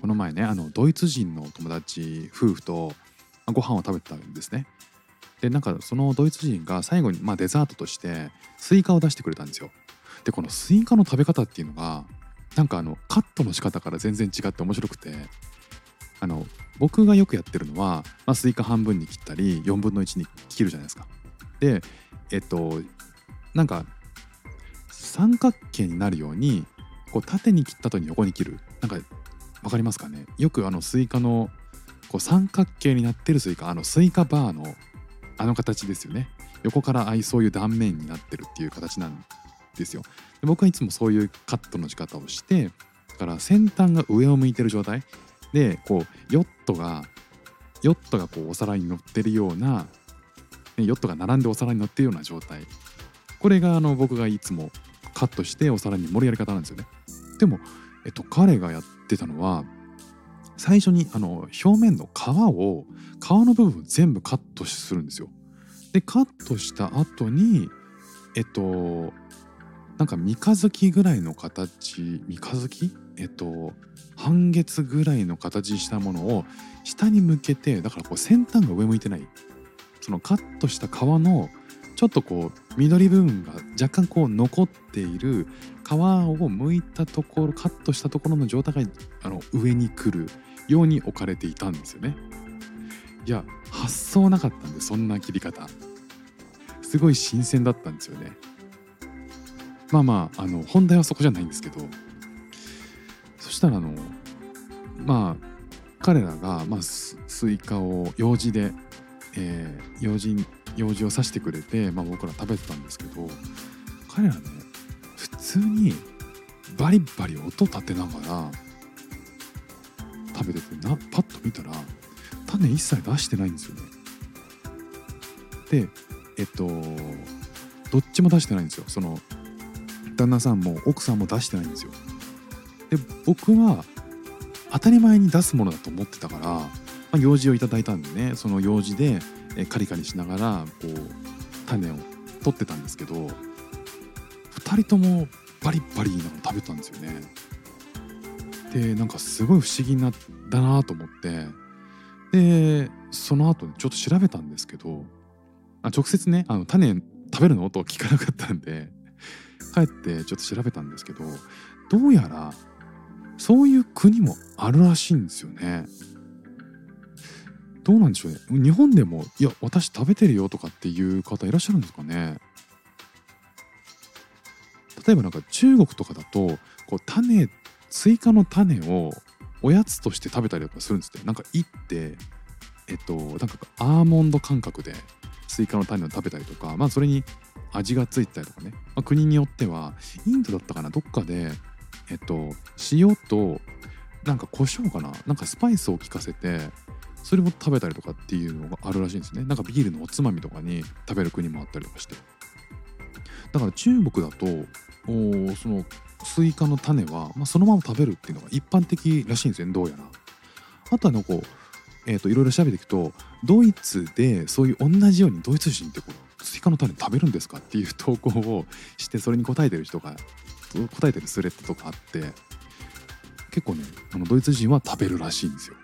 この前ねあのドイツ人の友達夫婦とご飯を食べてたんですね。でなんかそのドイツ人が最後に、まあ、デザートとしてスイカを出してくれたんですよ。でこのスイカの食べ方っていうのがなんかあのカットの仕方から全然違って面白くてあの僕がよくやってるのは、まあ、スイカ半分に切ったり4分の1に切るじゃないですか。でえっとなんか三角形になるようにこう縦に切った後に横に切る。なんかわかりますかね？よくあのスイカのこう三角形になってるスイカあのスイカバーのあの形ですよね。横からああいうそういう断面になってるっていう形なんですよ。で僕はいつもそういうカットの仕方をしてだから先端が上を向いてる状態。でこうヨットがヨットがこうお皿に乗ってるようなねヨットが並んでお皿に乗ってるような状態。これがあの僕がいつもカットしてお皿に盛るやり方なんですよね。でも、っと、彼がやってたのは最初にあの表面の皮を皮の部分を全部カットするんですよ。でカットした後にえっとなんか三日月ぐらいの形三日月？えっと半月ぐらいの形したものを下に向けてだからこう先端が上向いてない。そのカットした皮のちょっとこう緑部分が若干こう残っている皮を剥いたところカットしたところの状態があの上に来るように置かれていたんですよね。いや発想なかったんでそんな切り方。すごい新鮮だったんですよね。まあまああの本題はそこじゃないんですけど。そしたらあのまあ彼らが、まあ、スイカを楊枝で、えー、楊枝楊枝を刺してくれて、まあ、僕ら食べてたんですけど彼らね普通にバリバリ音立てながら食べててなパッと見たら種一切出してないんですよね。でえっとどっちも出してないんですよその旦那さんも奥さんも出してないんですよ。で僕は当たり前に出すものだと思ってたから、まあ、用事をいただいたんでねその用事でえカリカリしながらこう種を取ってたんですけど2人ともバリバリなの食べたんですよね。でなんかすごい不思議なだなと思ってでその後ちょっと調べたんですけどあ直接ねあの種食べるの？と聞かなかったんで帰ってちょっと調べたんですけどどうやらそういう国もあるらしいんですよね。どうなんでしょうね。日本でもいや私食べてるよとかっていう方いらっしゃるんですかね。例えばなんか中国とかだとこう種スイカの種をおやつとして食べたりとかするんですって。なんかいってえっとなんかアーモンド感覚でスイカの種を食べたりとかまあそれに味がついたりとかね、まあ、国によってはインドだったかなどっかでえっと塩となんか胡椒かな？なんかスパイスを効かせてそれも食べたりとかっていうのがあるらしいんですね。なんかビールのおつまみとかに食べる国もあったりとかして。だから中国だとおそのスイカの種は、まあ、そのまま食べるっていうのが一般的らしいんですよねどうやら。あとはなんかこうえー、といろいろ調べていくとドイツでそういう同じようにドイツ人ってこうスイカの種食べるんですかっていう投稿をしてそれに答えてる人が答えてるスレッドとかあって結構ねあのドイツ人は食べるらしいんですよ。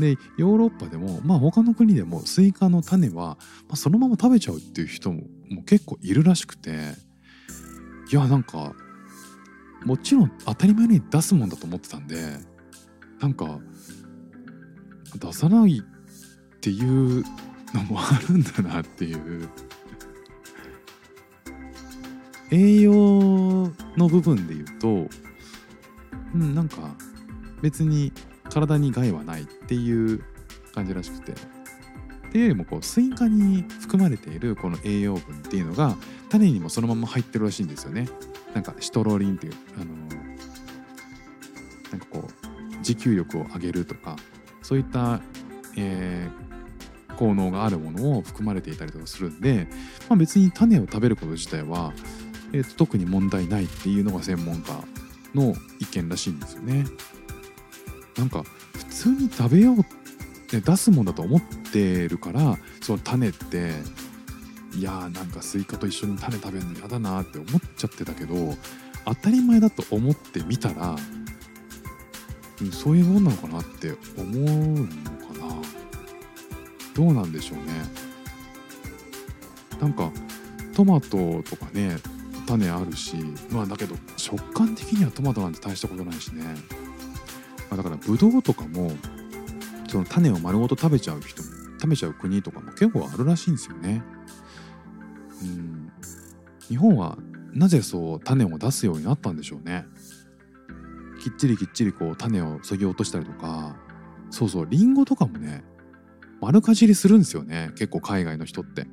でヨーロッパでもまあ他の国でもスイカの種は、まあ、そのまま食べちゃうっていう人ももう結構いるらしくていやなんかもちろん当たり前に出すもんだと思ってたんでなんか出さないっていうのもあるんだなっていう。栄養の部分で言うとうんなんか別に体に害はないっていう感じらしくてっていうよりもこうスイカに含まれているこの栄養分っていうのが種にもそのまま入ってるらしいんですよねなんかシトルリンっていうあのなんかこう持久力を上げるとかそういった、えー効能があるものを含まれていたりとかするんで、まあ、別に種を食べること自体は、えーと特に問題ないっていうのが専門家の意見らしいんですよね。なんか普通に食べようって出すもんだと思ってるからその種っていやーなんかスイカと一緒に種食べるの嫌だなって思っちゃってたけど当たり前だと思ってみたらうんそういうもんなのかなって思うのかな。どうなんでしょうね。なんかトマトとかね種あるしまあだけど食感的にはトマトなんて大したことないしね、まあ、だからブドウとかもその種を丸ごと食べちゃう人食べちゃう国とかも結構あるらしいんですよね。うん。日本はなぜそう種を出すようになったんでしょうね。きっちりきっちりこう種をそぎ落としたりとかそうそうリンゴとかもね丸かじりするんですよね。結構海外の人って。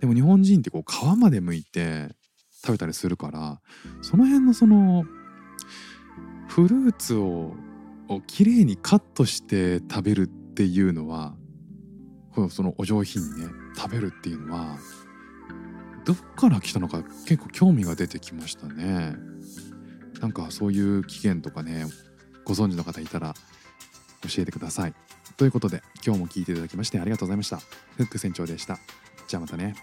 でも日本人ってこう皮まで剥いて食べたりするからその辺のそのフルーツをを綺麗にカットして食べるっていうのはこのそのお上品にね食べるっていうのはどっから来たのか結構興味が出てきましたね。なんかそういう起源とかねご存知の方いたら教えてください。ということで今日も聞いていただきましてありがとうございました。フック船長でした。じゃあまたね。